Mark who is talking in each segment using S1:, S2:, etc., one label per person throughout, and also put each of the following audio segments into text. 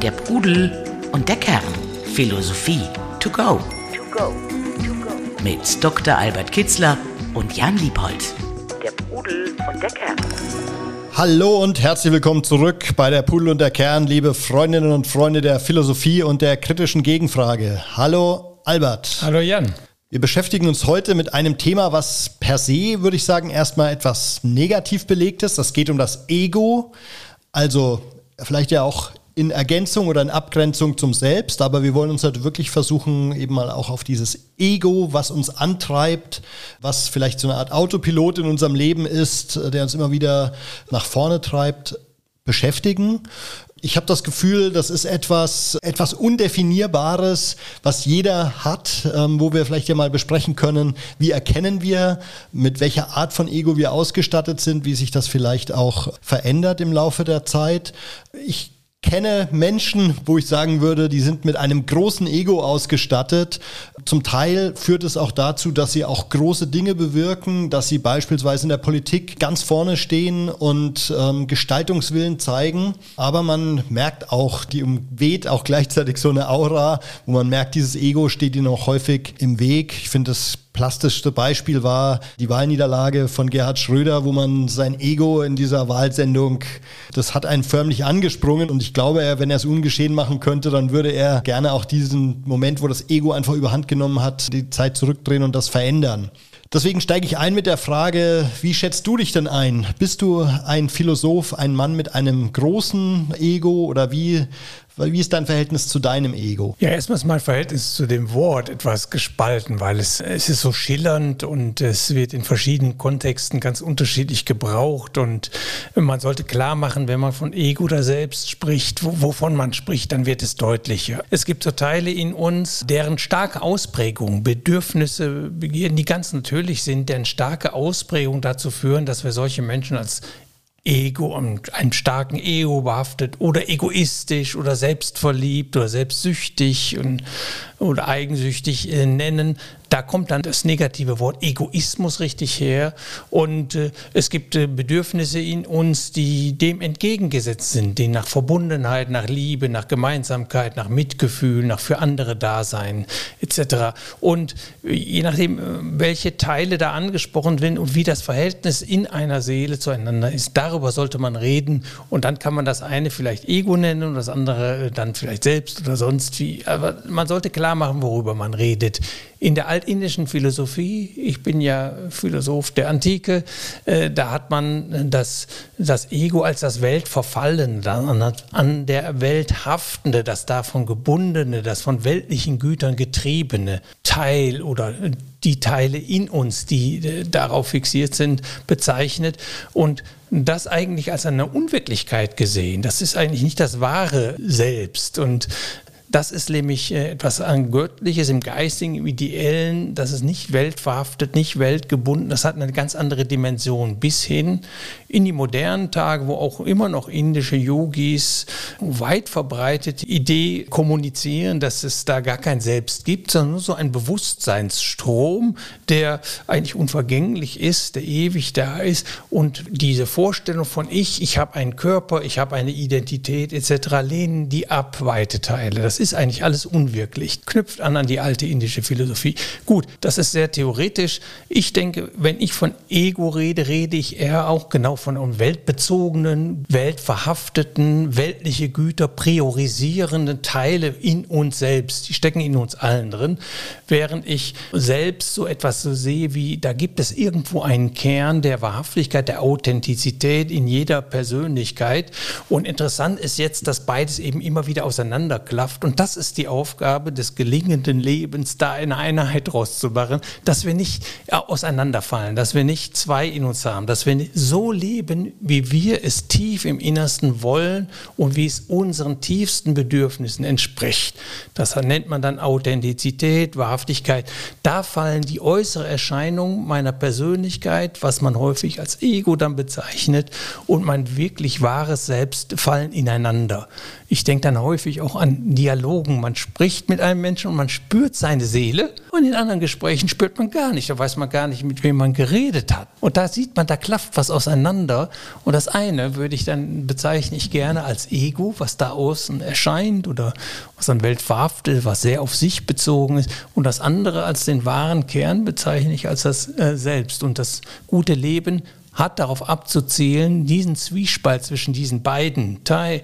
S1: Der Pudel und der Kern. Philosophie to go. To go. To go. Mit Dr. Albert Kitzler und Jan Liebold. Der Pudel
S2: und der Kern. Hallo und herzlich willkommen zurück bei der Pudel und der Kern, liebe Freundinnen und Freunde der Philosophie und der kritischen Gegenfrage. Hallo Albert.
S3: Hallo Jan.
S2: Wir beschäftigen uns heute mit einem Thema, was per se, würde ich sagen, erstmal etwas negativ belegt ist. Das geht um das Ego, also vielleicht ja auch in Ergänzung oder in Abgrenzung zum Selbst, aber wir wollen uns halt wirklich versuchen, eben mal auch auf dieses Ego, was uns antreibt, was vielleicht so eine Art Autopilot in unserem Leben ist, der uns immer wieder nach vorne treibt, beschäftigen. Ich habe das Gefühl, das ist etwas, etwas Undefinierbares, was jeder hat, ähm, wo wir vielleicht ja mal besprechen können, wie erkennen wir, mit welcher Art von Ego wir ausgestattet sind, wie sich das vielleicht auch verändert im Laufe der Zeit. Ich kenne Menschen, wo ich sagen würde, die sind mit einem großen Ego ausgestattet. Zum Teil führt es auch dazu, dass sie auch große Dinge bewirken, dass sie beispielsweise in der Politik ganz vorne stehen und ähm, Gestaltungswillen zeigen. Aber man merkt auch, die umweht auch gleichzeitig so eine Aura, wo man merkt, dieses Ego steht ihnen auch häufig im Weg. Ich finde das plastischste Beispiel war die Wahlniederlage von Gerhard Schröder, wo man sein Ego in dieser Wahlsendung, das hat einen förmlich angesprungen und ich glaube, wenn er es ungeschehen machen könnte, dann würde er gerne auch diesen Moment, wo das Ego einfach überhand genommen hat, die Zeit zurückdrehen und das verändern. Deswegen steige ich ein mit der Frage, wie schätzt du dich denn ein? Bist du ein Philosoph, ein Mann mit einem großen Ego oder wie wie ist dein Verhältnis zu deinem Ego?
S3: Ja, erstmal ist mein Verhältnis zu dem Wort etwas gespalten, weil es, es ist so schillernd und es wird in verschiedenen Kontexten ganz unterschiedlich gebraucht. Und man sollte klar machen, wenn man von Ego oder Selbst spricht, wovon man spricht, dann wird es deutlicher. Es gibt so Teile in uns, deren starke Ausprägung, Bedürfnisse, die ganz natürlich sind, deren starke Ausprägung dazu führen, dass wir solche Menschen als Ego und einem starken Ego behaftet oder egoistisch oder selbstverliebt oder selbstsüchtig und, oder eigensüchtig äh, nennen da kommt dann das negative Wort Egoismus richtig her. Und äh, es gibt äh, Bedürfnisse in uns, die dem entgegengesetzt sind, die nach Verbundenheit, nach Liebe, nach Gemeinsamkeit, nach Mitgefühl, nach für andere Dasein etc. Und äh, je nachdem, äh, welche Teile da angesprochen werden und wie das Verhältnis in einer Seele zueinander ist, darüber sollte man reden. Und dann kann man das eine vielleicht Ego nennen und das andere äh, dann vielleicht selbst oder sonst wie. Aber man sollte klar machen, worüber man redet. In der altindischen Philosophie, ich bin ja Philosoph der Antike, äh, da hat man das, das Ego als das Weltverfallene, an, an der Welt haftende, das davon gebundene, das von weltlichen Gütern getriebene Teil oder die Teile in uns, die äh, darauf fixiert sind, bezeichnet und das eigentlich als eine Unwirklichkeit gesehen. Das ist eigentlich nicht das wahre Selbst. Und das ist nämlich äh, etwas an Göttliches im Geistigen, im Ideellen. Das ist nicht weltverhaftet, nicht weltgebunden. Das hat eine ganz andere Dimension. Bis hin in die modernen Tage, wo auch immer noch indische Yogis weit verbreitet Idee kommunizieren, dass es da gar kein Selbst gibt, sondern nur so ein Bewusstseinsstrom, der eigentlich unvergänglich ist, der ewig da ist. Und diese Vorstellung von ich, ich habe einen Körper, ich habe eine Identität etc., lehnen die ab, weite Teile. Das eigentlich alles unwirklich, knüpft an an die alte indische Philosophie. Gut, das ist sehr theoretisch. Ich denke, wenn ich von Ego rede, rede ich eher auch genau von weltbezogenen, weltverhafteten, weltliche Güter priorisierenden Teile in uns selbst. Die stecken in uns allen drin. Während ich selbst so etwas so sehe wie, da gibt es irgendwo einen Kern der Wahrhaftigkeit, der Authentizität in jeder Persönlichkeit. Und interessant ist jetzt, dass beides eben immer wieder auseinanderklafft und das ist die Aufgabe des gelingenden Lebens, da eine Einheit rauszumachen, dass wir nicht auseinanderfallen, dass wir nicht zwei in uns haben, dass wir so leben, wie wir es tief im Innersten wollen und wie es unseren tiefsten Bedürfnissen entspricht. Das nennt man dann Authentizität, Wahrhaftigkeit. Da fallen die äußere Erscheinungen meiner Persönlichkeit, was man häufig als Ego dann bezeichnet, und mein wirklich wahres Selbst fallen ineinander. Ich denke dann häufig auch an Dialogen. Man spricht mit einem Menschen und man spürt seine Seele. Und in anderen Gesprächen spürt man gar nicht. Da weiß man gar nicht, mit wem man geredet hat. Und da sieht man, da klafft was auseinander. Und das eine würde ich dann bezeichne ich gerne als Ego, was da außen erscheint oder was an Welt verhaftet, was sehr auf sich bezogen ist. Und das andere als den wahren Kern bezeichne ich als das äh, Selbst. Und das gute Leben hat darauf abzuzielen, diesen Zwiespalt zwischen diesen beiden Teil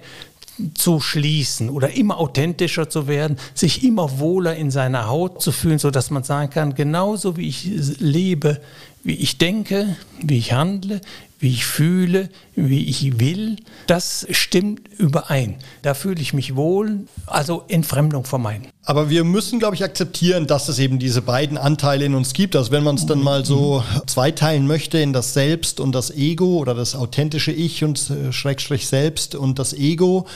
S3: zu schließen oder immer authentischer zu werden, sich immer wohler in seiner Haut zu fühlen, sodass man sagen kann, genauso wie ich lebe, wie ich denke, wie ich handle, wie ich fühle, wie ich will, das stimmt überein. Da fühle ich mich wohl, also Entfremdung vermeiden.
S2: Aber wir müssen, glaube ich, akzeptieren, dass es eben diese beiden Anteile in uns gibt. Also wenn man es dann mal so zweiteilen möchte in das Selbst und das Ego oder das authentische Ich und äh, Schrägstrich Selbst und das Ego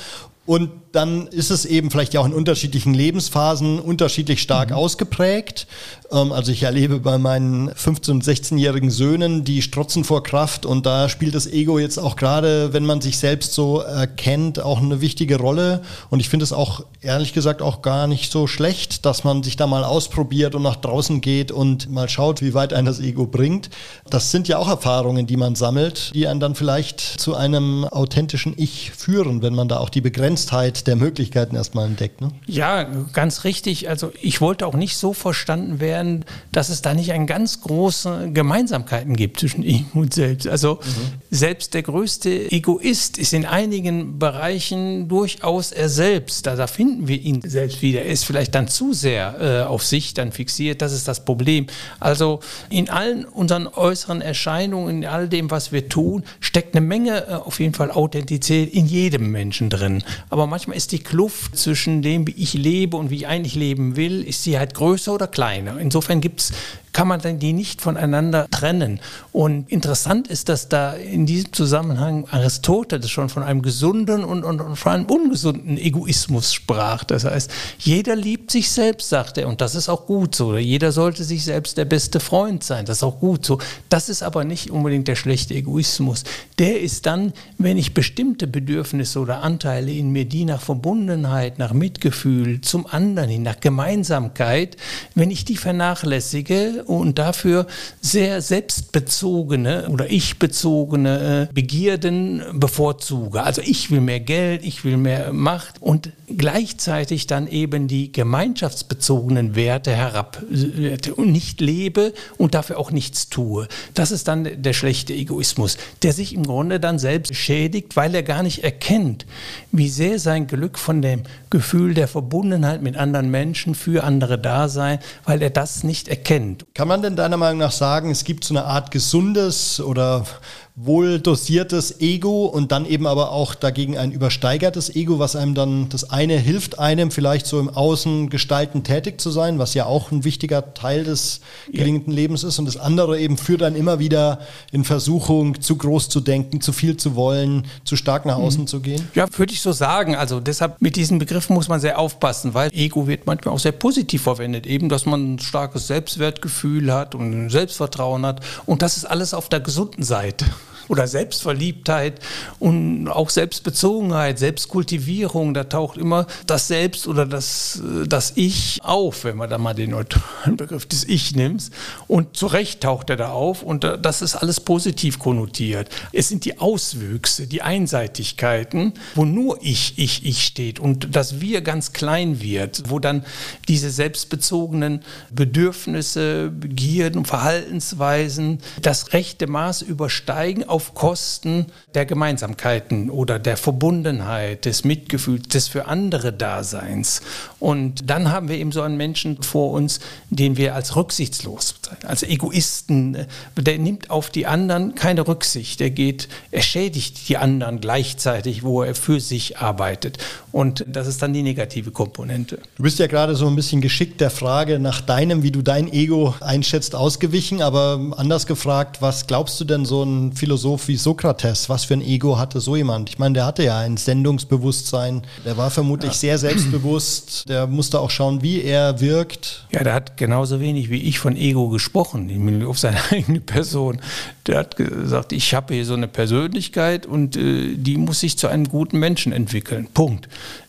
S2: und dann ist es eben vielleicht ja auch in unterschiedlichen Lebensphasen unterschiedlich stark mhm. ausgeprägt. Ähm, also ich erlebe bei meinen 15- und 16-jährigen Söhnen, die strotzen vor Kraft und da spielt das Ego jetzt auch gerade, wenn man sich selbst so erkennt, auch eine wichtige Rolle. Und ich finde es auch ehrlich gesagt auch gar nicht so schlecht, dass man sich da mal ausprobiert und nach draußen geht und mal schaut, wie weit ein das Ego bringt. Das sind ja auch Erfahrungen, die man sammelt, die einen dann vielleicht zu einem authentischen Ich führen, wenn man da auch die Begrenztheit der Möglichkeiten erstmal entdeckt. Ne?
S3: Ja, ganz richtig. Also ich wollte auch nicht so verstanden werden, dass es da nicht eine ganz große Gemeinsamkeiten gibt zwischen ihm und selbst. Also mhm. selbst der größte Egoist ist in einigen Bereichen durchaus er selbst. Da, da finden wir ihn selbst wieder. Er ist vielleicht dann zu sehr äh, auf sich dann fixiert. Das ist das Problem. Also in allen unseren äußeren Erscheinungen, in all dem, was wir tun, steckt eine Menge äh, auf jeden Fall Authentizität in jedem Menschen drin. Aber manchmal ist die Kluft zwischen dem, wie ich lebe und wie ich eigentlich leben will, ist sie halt größer oder kleiner. Insofern gibt's kann man die nicht voneinander trennen. Und interessant ist, dass da in diesem Zusammenhang Aristoteles schon von einem gesunden und, und, und von einem ungesunden Egoismus sprach. Das heißt, jeder liebt sich selbst, sagt er, und das ist auch gut so. Jeder sollte sich selbst der beste Freund sein, das ist auch gut so. Das ist aber nicht unbedingt der schlechte Egoismus. Der ist dann, wenn ich bestimmte Bedürfnisse oder Anteile in mir, die nach Verbundenheit, nach Mitgefühl zum anderen hin, nach Gemeinsamkeit, wenn ich die vernachlässige und dafür sehr selbstbezogene oder ich-bezogene äh, Begierden bevorzuge. Also ich will mehr Geld, ich will mehr Macht und gleichzeitig dann eben die gemeinschaftsbezogenen Werte herab und nicht lebe und dafür auch nichts tue. Das ist dann der schlechte Egoismus, der sich im Grunde dann selbst schädigt, weil er gar nicht erkennt, wie sehr sein Glück von dem Gefühl der Verbundenheit mit anderen Menschen für andere da sein, weil er das nicht erkennt.
S2: Kann man denn deiner Meinung nach sagen, es gibt so eine Art gesundes oder wohl dosiertes Ego und dann eben aber auch dagegen ein übersteigertes Ego, was einem dann, das eine hilft einem vielleicht so im Außen gestalten tätig zu sein, was ja auch ein wichtiger Teil des gelingenden ja. Lebens ist und das andere eben führt dann immer wieder in Versuchung, zu groß zu denken, zu viel zu wollen, zu stark nach außen mhm. zu gehen?
S3: Ja, würde ich so sagen. Also deshalb mit diesen Begriffen muss man sehr aufpassen, weil Ego wird manchmal auch sehr positiv verwendet, eben, dass man ein starkes Selbstwertgefühl hat und ein Selbstvertrauen hat und das ist alles auf der gesunden Seite oder Selbstverliebtheit und auch Selbstbezogenheit, Selbstkultivierung, da taucht immer das Selbst oder das, das Ich auf, wenn man da mal den neutralen Begriff des Ich nimmt. Und zu Recht taucht er da auf und das ist alles positiv konnotiert. Es sind die Auswüchse, die Einseitigkeiten, wo nur Ich, Ich, Ich steht und das Wir ganz klein wird, wo dann diese selbstbezogenen Bedürfnisse, Begierden, Verhaltensweisen das rechte Maß übersteigen, auf Kosten der Gemeinsamkeiten oder der Verbundenheit, des Mitgefühls, des für andere Daseins. Und dann haben wir eben so einen Menschen vor uns, den wir als rücksichtslos, als Egoisten, der nimmt auf die anderen keine Rücksicht. Der geht, er schädigt die anderen gleichzeitig, wo er für sich arbeitet. Und das ist dann die negative Komponente.
S2: Du bist ja gerade so ein bisschen geschickt der Frage nach deinem, wie du dein Ego einschätzt, ausgewichen. Aber anders gefragt, was glaubst du denn so ein Philosoph Philosoph wie Sokrates, was für ein Ego hatte so jemand? Ich meine, der hatte ja ein Sendungsbewusstsein, der war vermutlich ja. sehr selbstbewusst, der musste auch schauen, wie er wirkt.
S3: Ja, der hat genauso wenig wie ich von Ego gesprochen, auf seine eigene Person. Der hat gesagt, ich habe hier so eine Persönlichkeit und äh, die muss sich zu einem guten Menschen entwickeln. Punkt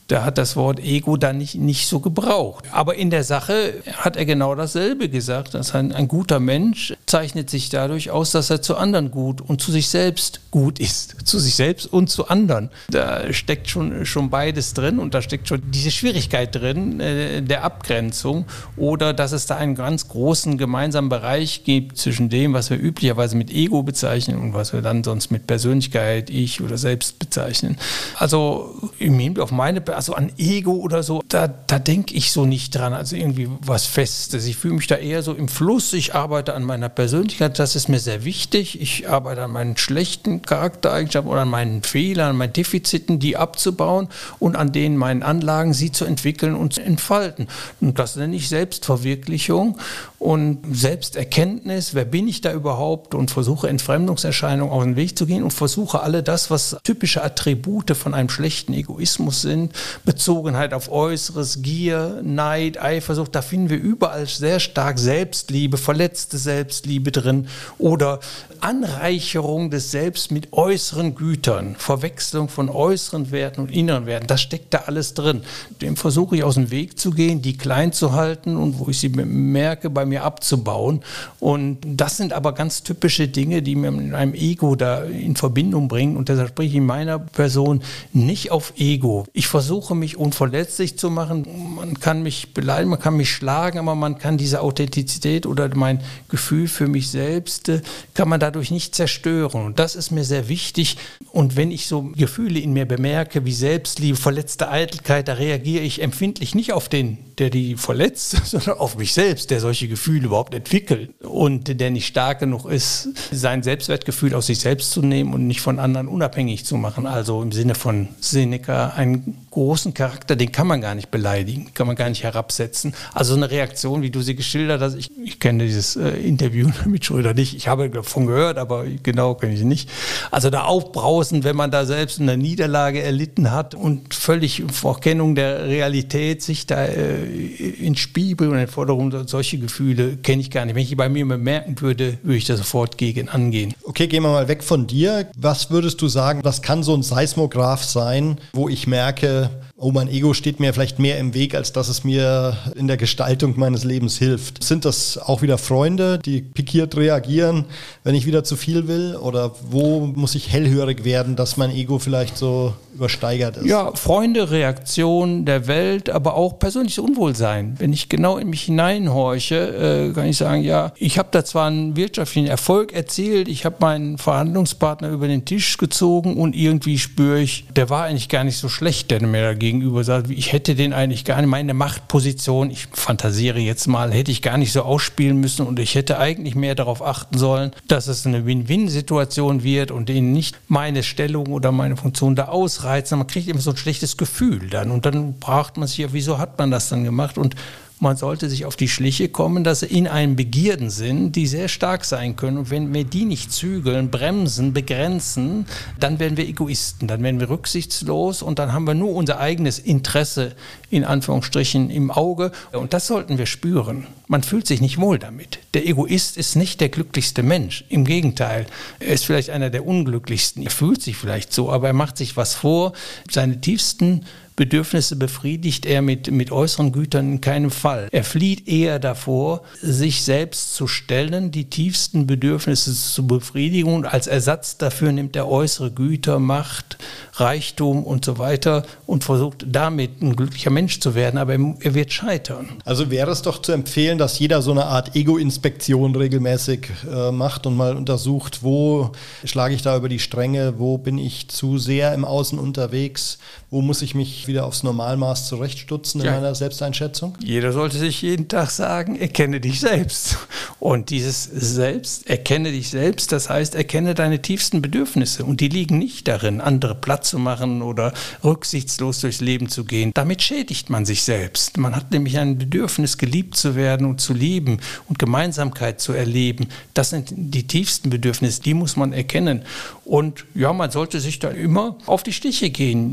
S3: Da hat das Wort Ego dann nicht, nicht so gebraucht. Aber in der Sache hat er genau dasselbe gesagt. Dass ein, ein guter Mensch zeichnet sich dadurch aus, dass er zu anderen gut und zu sich selbst gut ist. Zu sich selbst und zu anderen. Da steckt schon, schon beides drin und da steckt schon diese Schwierigkeit drin äh, der Abgrenzung oder dass es da einen ganz großen gemeinsamen Bereich gibt zwischen dem, was wir üblicherweise mit Ego bezeichnen und was wir dann sonst mit Persönlichkeit, Ich oder Selbst bezeichnen. Also im Hinblick auf meine, also an Ego oder so, da, da denke ich so nicht dran, also irgendwie was Festes. Ich fühle mich da eher so im Fluss, ich arbeite an meiner Persönlichkeit, das ist mir sehr wichtig. Ich arbeite an meinen schlechten Charaktereigenschaften oder an meinen Fehlern, an meinen Defiziten, die abzubauen und an denen meinen Anlagen, sie zu entwickeln und zu entfalten. Und das nenne ich Selbstverwirklichung und Selbsterkenntnis. Wer bin ich da überhaupt? Und versuche Entfremdungserscheinungen auf den Weg zu gehen und versuche alle das, was typische Attribute von einem schlechten Egoismus sind, Bezogenheit auf Äußeres, Gier, Neid, Eifersucht, da finden wir überall sehr stark Selbstliebe, verletzte Selbstliebe drin oder Anreicherung des Selbst mit äußeren Gütern, Verwechslung von äußeren Werten und inneren Werten, das steckt da alles drin. Dem versuche ich aus dem Weg zu gehen, die klein zu halten und wo ich sie merke, bei mir abzubauen. Und das sind aber ganz typische Dinge, die mir mit einem Ego da in Verbindung bringen. Und deshalb spreche ich in meiner Person nicht auf Ego. Ich versuche mich unverletzlich zu machen. Man kann mich beleidigen, man kann mich schlagen, aber man kann diese Authentizität oder mein Gefühl für mich selbst, äh, kann man dadurch nicht zerstören. Und das ist mir sehr wichtig. Und wenn ich so Gefühle in mir bemerke, wie Selbstliebe, verletzte Eitelkeit, da reagiere ich empfindlich nicht auf den, der die verletzt, sondern auf mich selbst, der solche Gefühle überhaupt entwickelt und der nicht stark genug ist, sein Selbstwertgefühl aus sich selbst zu nehmen und nicht von anderen unabhängig zu machen. Also im Sinne von Seneca, einen großen Charakter, den kann man gar nicht beleidigen, kann man gar nicht herabsetzen. Also eine Reaktion, wie du sie geschildert hast, ich, ich kenne dieses äh, Interview mit Schröder nicht, ich habe davon gehört, aber genau kenne ich nicht. Also da aufbrausen, wenn man da selbst eine Niederlage erlitten hat und völlig vor Kennung der Realität sich da äh, in Spiegel und in Forderung solche Gefühle kenne ich gar nicht. Wenn ich die bei mir bemerken würde, würde ich da sofort gegen angehen.
S2: Okay, gehen wir mal weg von dir. Was würdest du sagen, was kann so ein Seismograph sein, wo ich merke, oh, mein Ego steht mir vielleicht mehr im Weg, als dass es mir in der Gestaltung meines Lebens hilft. Sind das auch wieder Freunde, die pikiert reagieren, wenn ich wieder zu viel will? Oder wo muss ich hellhörig werden, dass mein Ego vielleicht so übersteigert ist?
S3: Ja, Freunde, Reaktion der Welt, aber auch persönliches Unwohlsein. Wenn ich genau in mich hineinhorche, äh, kann ich sagen, ja, ich habe da zwar einen wirtschaftlichen Erfolg erzielt, ich habe meinen Verhandlungspartner über den Tisch gezogen und irgendwie spüre ich, der war eigentlich gar nicht so schlecht, der mir dagegen gegenüber sagt, ich hätte den eigentlich gar nicht, meine Machtposition, ich fantasiere jetzt mal, hätte ich gar nicht so ausspielen müssen und ich hätte eigentlich mehr darauf achten sollen, dass es eine Win-Win-Situation wird und denen nicht meine Stellung oder meine Funktion da ausreizen. Man kriegt immer so ein schlechtes Gefühl dann und dann braucht man sich ja, wieso hat man das dann gemacht und man sollte sich auf die Schliche kommen, dass sie in einem Begierden sind, die sehr stark sein können. Und wenn wir die nicht zügeln, bremsen, begrenzen, dann werden wir Egoisten, dann werden wir rücksichtslos und dann haben wir nur unser eigenes Interesse in Anführungsstrichen im Auge. Und das sollten wir spüren. Man fühlt sich nicht wohl damit. Der Egoist ist nicht der glücklichste Mensch. Im Gegenteil, er ist vielleicht einer der unglücklichsten. Er fühlt sich vielleicht so, aber er macht sich was vor. Seine tiefsten Bedürfnisse befriedigt er mit, mit äußeren Gütern in keinem Fall. Er flieht eher davor, sich selbst zu stellen, die tiefsten Bedürfnisse zu befriedigen und als Ersatz dafür nimmt er äußere Güter, Macht, Reichtum und so weiter und versucht damit ein glücklicher Mensch zu werden, aber er wird scheitern.
S2: Also wäre es doch zu empfehlen, dass jeder so eine Art Ego-Inspektion regelmäßig äh, macht und mal untersucht, wo schlage ich da über die Stränge, wo bin ich zu sehr im Außen unterwegs, wo muss ich mich wieder aufs Normalmaß zurechtstutzen in ja. meiner Selbsteinschätzung?
S3: Jeder sollte sich jeden Tag sagen, erkenne dich selbst. Und dieses Selbst, erkenne dich selbst, das heißt, erkenne deine tiefsten Bedürfnisse. Und die liegen nicht darin, andere platt zu machen oder rücksichtslos durchs Leben zu gehen. Damit schädigt man sich selbst. Man hat nämlich ein Bedürfnis, geliebt zu werden und zu lieben und Gemeinsamkeit zu erleben. Das sind die tiefsten Bedürfnisse, die muss man erkennen. Und ja, man sollte sich da immer auf die Stiche gehen.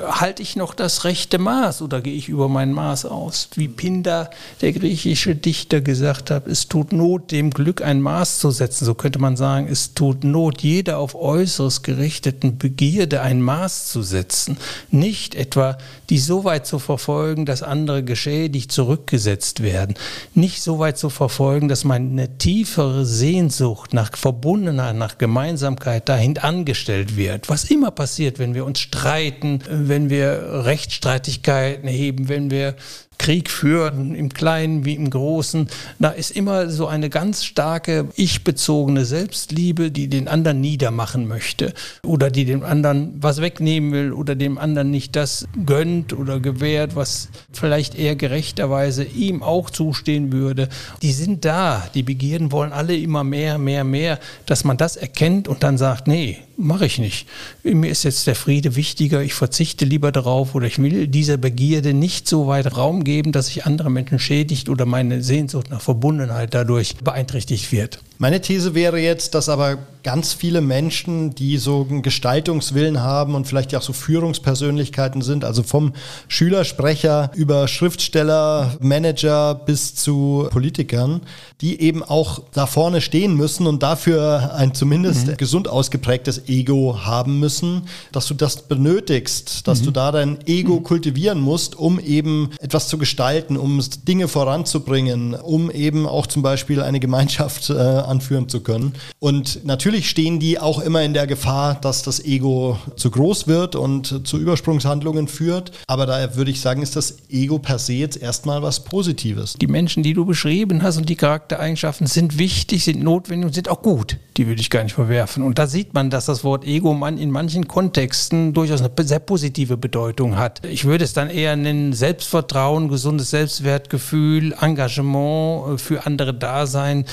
S3: Äh, halte ich noch das rechte Maß oder gehe ich über mein Maß aus? Wie Pindar, der griechische Dichter, gesagt hat, es tut Not, dem Glück ein Maß zu setzen. So könnte man sagen, es tut Not, jeder auf Äußeres gerichteten Begierde ein Maß zu setzen. Nicht etwa die so weit zu verfolgen, dass andere geschädigt zurückgesetzt werden. Nicht so weit zu verfolgen, dass meine tiefere Sehnsucht nach Verbundenheit, nach Gemeinsamkeit dahin angestellt wird. Was immer passiert, wenn wir uns streiten, wenn wir Rechtsstreitigkeiten heben, wenn wir Krieg führen, im Kleinen wie im Großen, da ist immer so eine ganz starke ich-bezogene Selbstliebe, die den anderen niedermachen möchte oder die dem anderen was wegnehmen will oder dem anderen nicht das gönnt oder gewährt, was vielleicht eher gerechterweise ihm auch zustehen würde. Die sind da, die Begierden wollen alle immer mehr, mehr, mehr, dass man das erkennt und dann sagt, nee, mache ich nicht. Mir ist jetzt der Friede wichtiger, ich verzichte lieber darauf oder ich will dieser Begierde nicht so weit Raum geben, dass sich andere Menschen schädigt oder meine Sehnsucht nach Verbundenheit dadurch beeinträchtigt wird.
S2: Meine These wäre jetzt, dass aber ganz viele Menschen, die so einen Gestaltungswillen haben und vielleicht auch so Führungspersönlichkeiten sind, also vom Schülersprecher über Schriftsteller, Manager bis zu Politikern, die eben auch da vorne stehen müssen und dafür ein zumindest mhm. gesund ausgeprägtes Ego haben müssen, dass du das benötigst, dass mhm. du da dein Ego mhm. kultivieren musst, um eben etwas zu gestalten, um Dinge voranzubringen, um eben auch zum Beispiel eine Gemeinschaft äh, anführen zu können. Und natürlich stehen die auch immer in der Gefahr, dass das Ego zu groß wird und zu Übersprungshandlungen führt. Aber da würde ich sagen, ist das Ego per se jetzt erstmal was Positives.
S3: Die Menschen, die du beschrieben hast und die Charaktereigenschaften sind wichtig, sind notwendig und sind auch gut. Die würde ich gar nicht verwerfen. Und da sieht man, dass das Wort Ego in manchen Kontexten durchaus eine sehr positive Bedeutung hat. Ich würde es dann eher nennen Selbstvertrauen, gesundes Selbstwertgefühl, Engagement äh, für andere Dasein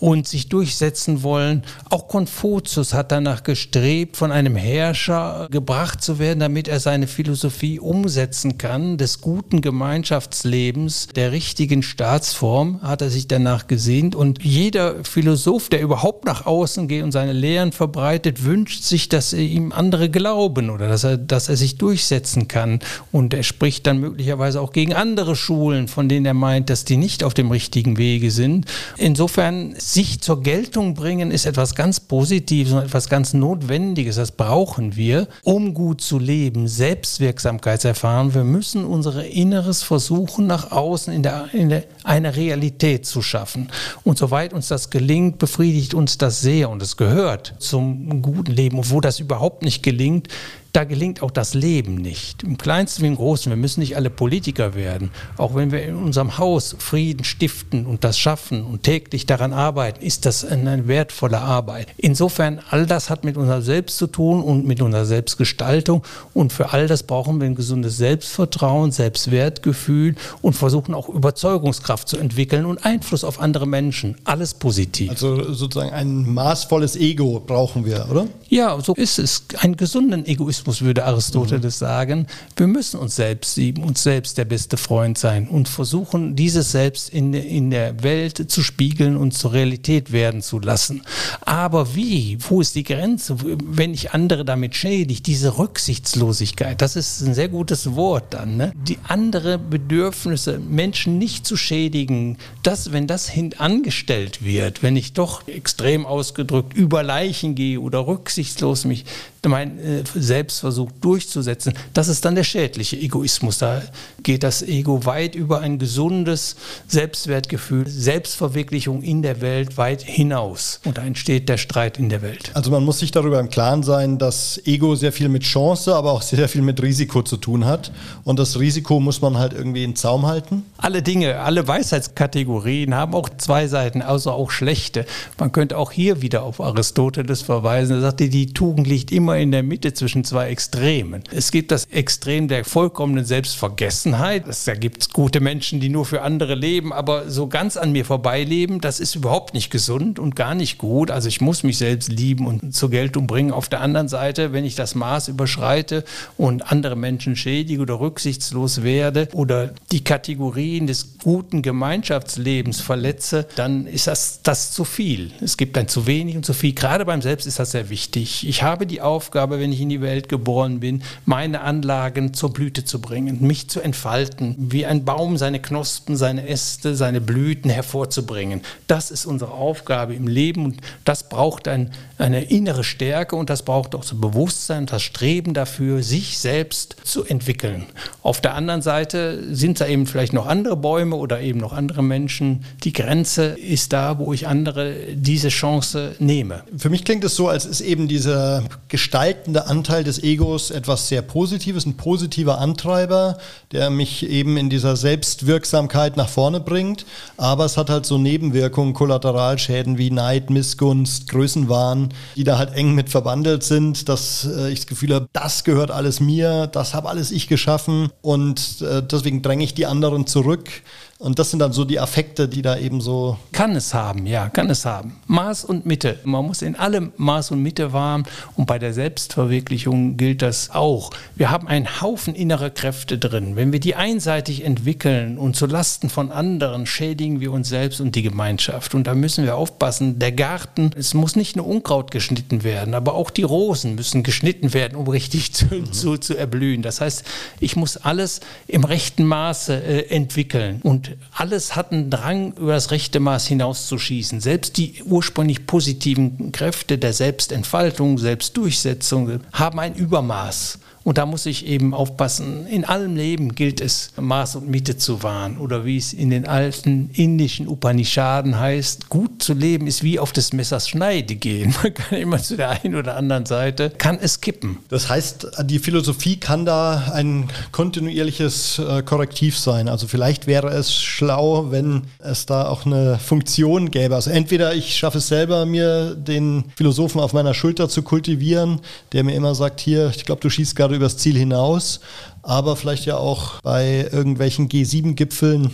S3: und sich durchsetzen wollen. Auch Konfuzius hat danach gestrebt, von einem Herrscher gebracht zu werden, damit er seine Philosophie umsetzen kann, des guten Gemeinschaftslebens, der richtigen Staatsform, hat er sich danach gesehnt. Und jeder Philosoph, der überhaupt nach außen geht und seine Lehren verbreitet, wünscht sich, dass ihm andere glauben oder dass er, dass er sich durchsetzen kann. Und er spricht dann möglicherweise auch gegen andere Schulen, von denen er meint, dass die nicht auf dem richtigen Wege sind. Insofern sich zur Geltung bringen ist etwas ganz Positives und etwas ganz Notwendiges. Das brauchen wir, um gut zu leben, Selbstwirksamkeit erfahren. Wir müssen unser Inneres versuchen, nach außen in, der, in der, eine Realität zu schaffen. Und soweit uns das gelingt, befriedigt uns das sehr und es gehört zum guten Leben. Und wo das überhaupt nicht gelingt, da gelingt auch das Leben nicht. Im Kleinsten wie im Großen. Wir müssen nicht alle Politiker werden. Auch wenn wir in unserem Haus Frieden stiften und das schaffen und täglich daran arbeiten, ist das eine wertvolle Arbeit. Insofern, all das hat mit unserem Selbst zu tun und mit unserer Selbstgestaltung. Und für all das brauchen wir ein gesundes Selbstvertrauen, Selbstwertgefühl und versuchen auch Überzeugungskraft zu entwickeln und Einfluss auf andere Menschen. Alles positiv.
S2: Also sozusagen ein maßvolles Ego brauchen wir, oder?
S3: Ja, so ist es. Einen gesunden Egoismus Egoismus, würde Aristoteles mhm. sagen. Wir müssen uns selbst lieben, uns selbst der beste Freund sein und versuchen, dieses Selbst in, in der Welt zu spiegeln und zur Realität werden zu lassen. Aber wie? Wo ist die Grenze? Wenn ich andere damit schädige, diese Rücksichtslosigkeit, das ist ein sehr gutes Wort dann. Ne? Die andere Bedürfnisse, Menschen nicht zu schädigen, das, wenn das hintangestellt wird, wenn ich doch extrem ausgedrückt über Leichen gehe oder rücksichtslos mich mein äh, Selbstversuch durchzusetzen, das ist dann der schädliche Egoismus. Da geht das Ego weit über ein gesundes Selbstwertgefühl, Selbstverwirklichung in der Welt weit hinaus. Und da entsteht der Streit in der Welt.
S2: Also man muss sich darüber im Klaren sein, dass Ego sehr viel mit Chance, aber auch sehr viel mit Risiko zu tun hat. Und das Risiko muss man halt irgendwie in Zaum halten.
S3: Alle Dinge, alle Weisheitskategorien haben auch zwei Seiten, also auch schlechte. Man könnte auch hier wieder auf Aristoteles verweisen. Er sagte, die Tugend liegt immer in der Mitte zwischen zwei Extremen. Es gibt das Extrem der vollkommenen Selbstvergessenheit. Da gibt es gute Menschen, die nur für andere leben, aber so ganz an mir vorbeileben, das ist überhaupt nicht gesund und gar nicht gut. Also ich muss mich selbst lieben und zur Geltung bringen. Auf der anderen Seite, wenn ich das Maß überschreite und andere Menschen schädige oder rücksichtslos werde oder die Kategorien des guten Gemeinschaftslebens verletze, dann ist das, das zu viel. Es gibt ein zu wenig und zu viel. Gerade beim Selbst ist das sehr wichtig. Ich habe die Aufgabe, Aufgabe, wenn ich in die Welt geboren bin, meine Anlagen zur Blüte zu bringen, mich zu entfalten, wie ein Baum seine Knospen, seine Äste, seine Blüten hervorzubringen. Das ist unsere Aufgabe im Leben und das braucht ein, eine innere Stärke und das braucht auch das Bewusstsein, das Streben dafür, sich selbst zu entwickeln. Auf der anderen Seite sind da eben vielleicht noch andere Bäume oder eben noch andere Menschen. Die Grenze ist da, wo ich andere diese Chance nehme.
S2: Für mich klingt es so, als ist eben dieser gestaltende Anteil des Egos etwas sehr Positives, ein positiver Antreiber, der mich eben in dieser Selbstwirksamkeit nach vorne bringt. Aber es hat halt so Nebenwirkungen, Kollateralschäden wie Neid, Missgunst, Größenwahn, die da halt eng mit verwandelt sind, dass äh, ich das Gefühl habe, das gehört alles mir, das habe alles ich geschaffen und äh, deswegen dränge ich die anderen zurück. Und das sind dann so die Affekte, die da eben so.
S3: Kann es haben, ja, kann es haben. Maß und Mitte. Man muss in allem Maß und Mitte wahren. Und bei der Selbstverwirklichung gilt das auch. Wir haben einen Haufen innerer Kräfte drin. Wenn wir die einseitig entwickeln und zu Lasten von anderen, schädigen wir uns selbst und die Gemeinschaft. Und da müssen wir aufpassen. Der Garten, es muss nicht nur Unkraut geschnitten werden, aber auch die Rosen müssen geschnitten werden, um richtig zu, mhm. zu, zu erblühen. Das heißt, ich muss alles im rechten Maße äh, entwickeln. Und alles hat einen Drang, über das rechte Maß hinauszuschießen. Selbst die ursprünglich positiven Kräfte der Selbstentfaltung, Selbstdurchsetzung haben ein Übermaß. Und da muss ich eben aufpassen. In allem Leben gilt es, Maß und Mitte zu wahren. Oder wie es in den alten indischen Upanishaden heißt, gut zu leben ist wie auf des Messers Schneide gehen. Man kann immer zu der einen oder anderen Seite, kann es kippen.
S2: Das heißt, die Philosophie kann da ein kontinuierliches äh, Korrektiv sein. Also vielleicht wäre es schlau, wenn es da auch eine Funktion gäbe. Also entweder ich schaffe es selber, mir den Philosophen auf meiner Schulter zu kultivieren, der mir immer sagt, hier, ich glaube, du schießt gerade übers Ziel hinaus, aber vielleicht ja auch bei irgendwelchen G7-Gipfeln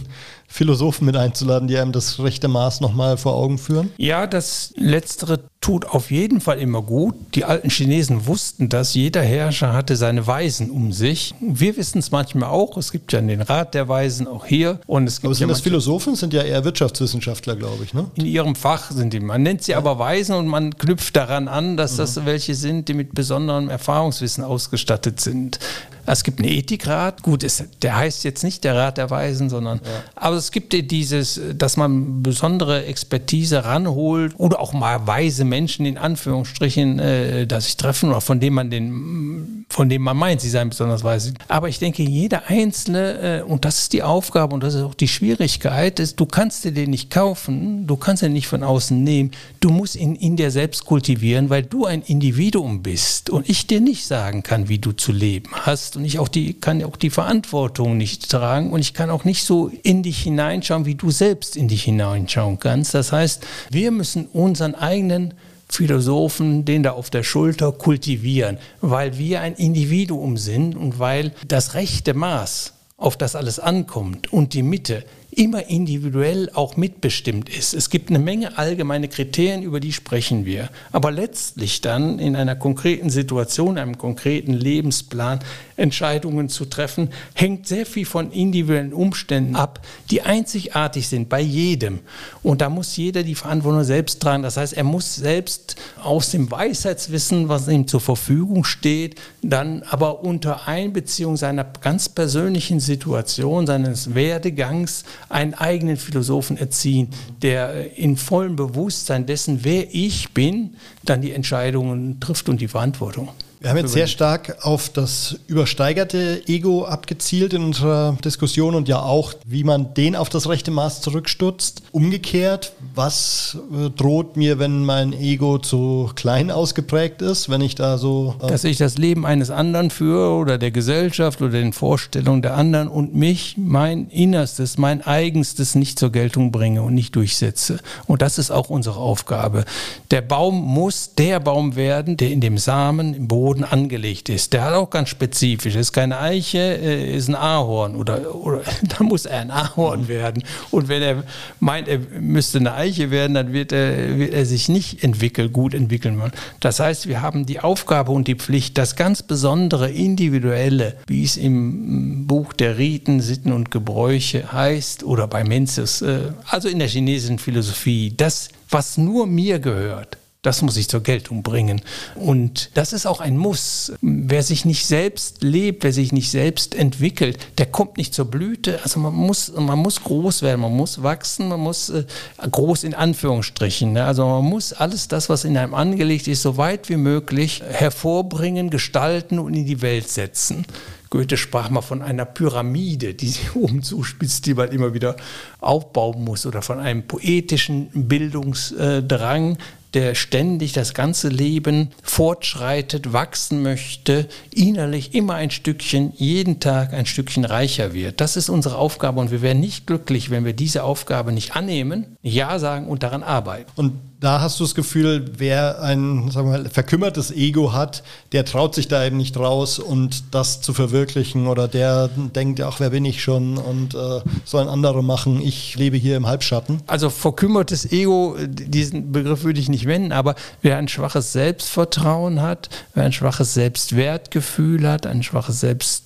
S2: Philosophen mit einzuladen, die einem das rechte Maß nochmal vor Augen führen?
S3: Ja, das Letztere tut auf jeden Fall immer gut. Die alten Chinesen wussten das. Jeder Herrscher hatte seine Weisen um sich. Wir wissen es manchmal auch. Es gibt ja den Rat der Weisen auch hier. Und es gibt
S2: aber sind
S3: ja
S2: das Philosophen? Sind ja eher Wirtschaftswissenschaftler, glaube ich. Ne?
S3: In ihrem Fach sind die. Man nennt sie aber Weisen und man knüpft daran an, dass das mhm. welche sind, die mit besonderem Erfahrungswissen ausgestattet sind. Es gibt einen Ethikrat. Gut, es, der heißt jetzt nicht der Rat der Weisen, sondern. Ja. Aber es gibt dieses, dass man besondere Expertise ranholt oder auch mal weise Menschen in Anführungsstrichen, äh, dass sich treffen oder von dem man den, von dem man meint, sie seien besonders weise. Aber ich denke, jeder Einzelne, äh, und das ist die Aufgabe und das ist auch die Schwierigkeit, ist, du kannst dir den nicht kaufen, du kannst ihn nicht von außen nehmen, du musst ihn in dir selbst kultivieren, weil du ein Individuum bist und ich dir nicht sagen kann, wie du zu leben hast und ich auch die, kann auch die Verantwortung nicht tragen und ich kann auch nicht so in dich hineinschauen, wie du selbst in dich hineinschauen kannst. Das heißt, wir müssen unseren eigenen Philosophen den da auf der Schulter kultivieren, weil wir ein Individuum sind und weil das rechte Maß, auf das alles ankommt und die Mitte immer individuell auch mitbestimmt ist. Es gibt eine Menge allgemeine Kriterien, über die sprechen wir. Aber letztlich dann in einer konkreten Situation, einem konkreten Lebensplan Entscheidungen zu treffen, hängt sehr viel von individuellen Umständen ab, die einzigartig sind bei jedem. Und da muss jeder die Verantwortung selbst tragen. Das heißt, er muss selbst aus dem Weisheitswissen, was ihm zur Verfügung steht, dann aber unter Einbeziehung seiner ganz persönlichen Situation, seines Werdegangs einen eigenen Philosophen erziehen, der in vollem Bewusstsein dessen, wer ich bin, dann die Entscheidungen trifft und die Verantwortung.
S2: Wir haben jetzt sehr stark auf das übersteigerte Ego abgezielt in unserer Diskussion und ja auch, wie man den auf das rechte Maß zurückstutzt. Umgekehrt, was äh, droht mir, wenn mein Ego zu klein ausgeprägt ist, wenn ich da so...
S3: Äh Dass ich das Leben eines anderen führe oder der Gesellschaft oder den Vorstellungen der anderen und mich, mein Innerstes, mein Eigenstes nicht zur Geltung bringe und nicht durchsetze. Und das ist auch unsere Aufgabe. Der Baum muss der Baum werden, der in dem Samen, im Boden, Boden angelegt ist. Der hat auch ganz spezifisch. Ist keine Eiche, äh, ist ein Ahorn oder, oder da muss er ein Ahorn werden. Und wenn er meint, er müsste eine Eiche werden, dann wird er, wird er sich nicht entwickeln, gut entwickeln wollen. Das heißt, wir haben die Aufgabe und die Pflicht, das ganz besondere, individuelle, wie es im Buch der Riten, Sitten und Gebräuche heißt oder bei Menzies, äh, also in der chinesischen Philosophie, das, was nur mir gehört, Das muss ich zur Geltung bringen. Und das ist auch ein Muss. Wer sich nicht selbst lebt, wer sich nicht selbst entwickelt, der kommt nicht zur Blüte. Also man muss, man muss groß werden, man muss wachsen, man muss äh, groß in Anführungsstrichen. Ne? Also man muss alles das, was in einem angelegt ist, so weit wie möglich hervorbringen, gestalten und in die Welt setzen. Goethe sprach mal von einer Pyramide, die sich oben zuspitzt, die man immer wieder aufbauen muss, oder von einem poetischen Bildungsdrang, der ständig das ganze Leben fortschreitet, wachsen möchte, innerlich immer ein Stückchen, jeden Tag ein Stückchen reicher wird. Das ist unsere Aufgabe und wir wären nicht glücklich, wenn wir diese Aufgabe nicht annehmen, Ja sagen und daran arbeiten.
S2: Und da hast du das Gefühl, wer ein sagen wir mal, verkümmertes Ego hat, der traut sich da eben nicht raus und das zu verwirklichen oder der denkt, ach, wer bin ich schon und äh, sollen andere machen, ich lebe hier im Halbschatten.
S3: Also verkümmertes Ego, diesen Begriff würde ich nicht wenden, aber wer ein schwaches Selbstvertrauen hat, wer ein schwaches Selbstwertgefühl hat, ein schwaches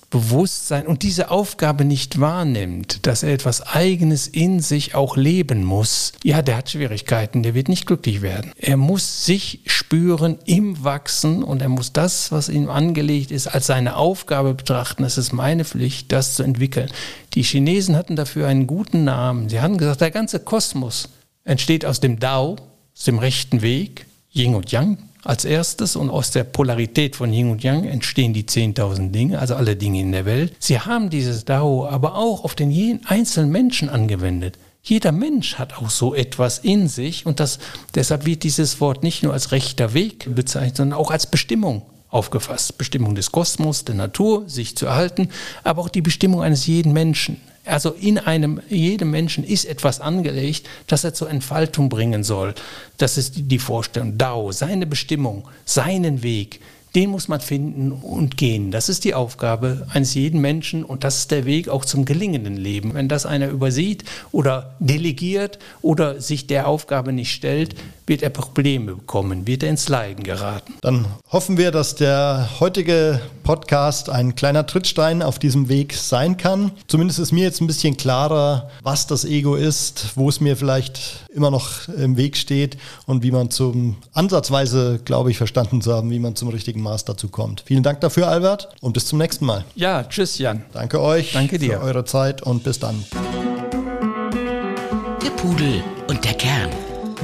S3: Selbstbewusstsein und diese Aufgabe nicht wahrnimmt, dass er etwas Eigenes in sich auch leben muss, ja, der hat Schwierigkeiten, der wird nicht glücklich werden. Er muss sich spüren im Wachsen und er muss das, was ihm angelegt ist, als seine Aufgabe betrachten. Es ist meine Pflicht, das zu entwickeln. Die Chinesen hatten dafür einen guten Namen. Sie haben gesagt, der ganze Kosmos entsteht aus dem Dao, aus dem rechten Weg, Yin und Yang als erstes und aus der Polarität von Yin und Yang entstehen die 10.000 Dinge, also alle Dinge in der Welt. Sie haben dieses Dao aber auch auf den jeden einzelnen Menschen angewendet. Jeder Mensch hat auch so etwas in sich und das, deshalb wird dieses Wort nicht nur als rechter Weg bezeichnet, sondern auch als Bestimmung aufgefasst. Bestimmung des Kosmos, der Natur, sich zu erhalten, aber auch die Bestimmung eines jeden Menschen. Also in einem, jedem Menschen ist etwas angelegt, das er zur Entfaltung bringen soll. Das ist die Vorstellung, Dao, seine Bestimmung, seinen Weg, den muss man finden und gehen. Das ist die Aufgabe eines jeden Menschen und das ist der Weg auch zum gelingenden Leben. Wenn das einer übersieht oder delegiert oder sich der Aufgabe nicht stellt, wird er Probleme bekommen, wird er ins Leiden geraten.
S2: Dann hoffen wir, dass der heutige Podcast ein kleiner Trittstein auf diesem Weg sein kann. Zumindest ist mir jetzt ein bisschen klarer, was das Ego ist, wo es mir vielleicht immer noch im Weg steht und wie man zum ansatzweise, glaube ich, verstanden zu haben, wie man zum richtigen Maß dazu kommt. Vielen Dank dafür, Albert, und bis zum nächsten Mal.
S3: Ja, tschüss, Jan.
S2: Danke euch
S3: Danke dir.
S2: für eure Zeit und bis dann.
S1: Der Pudel und der Kern.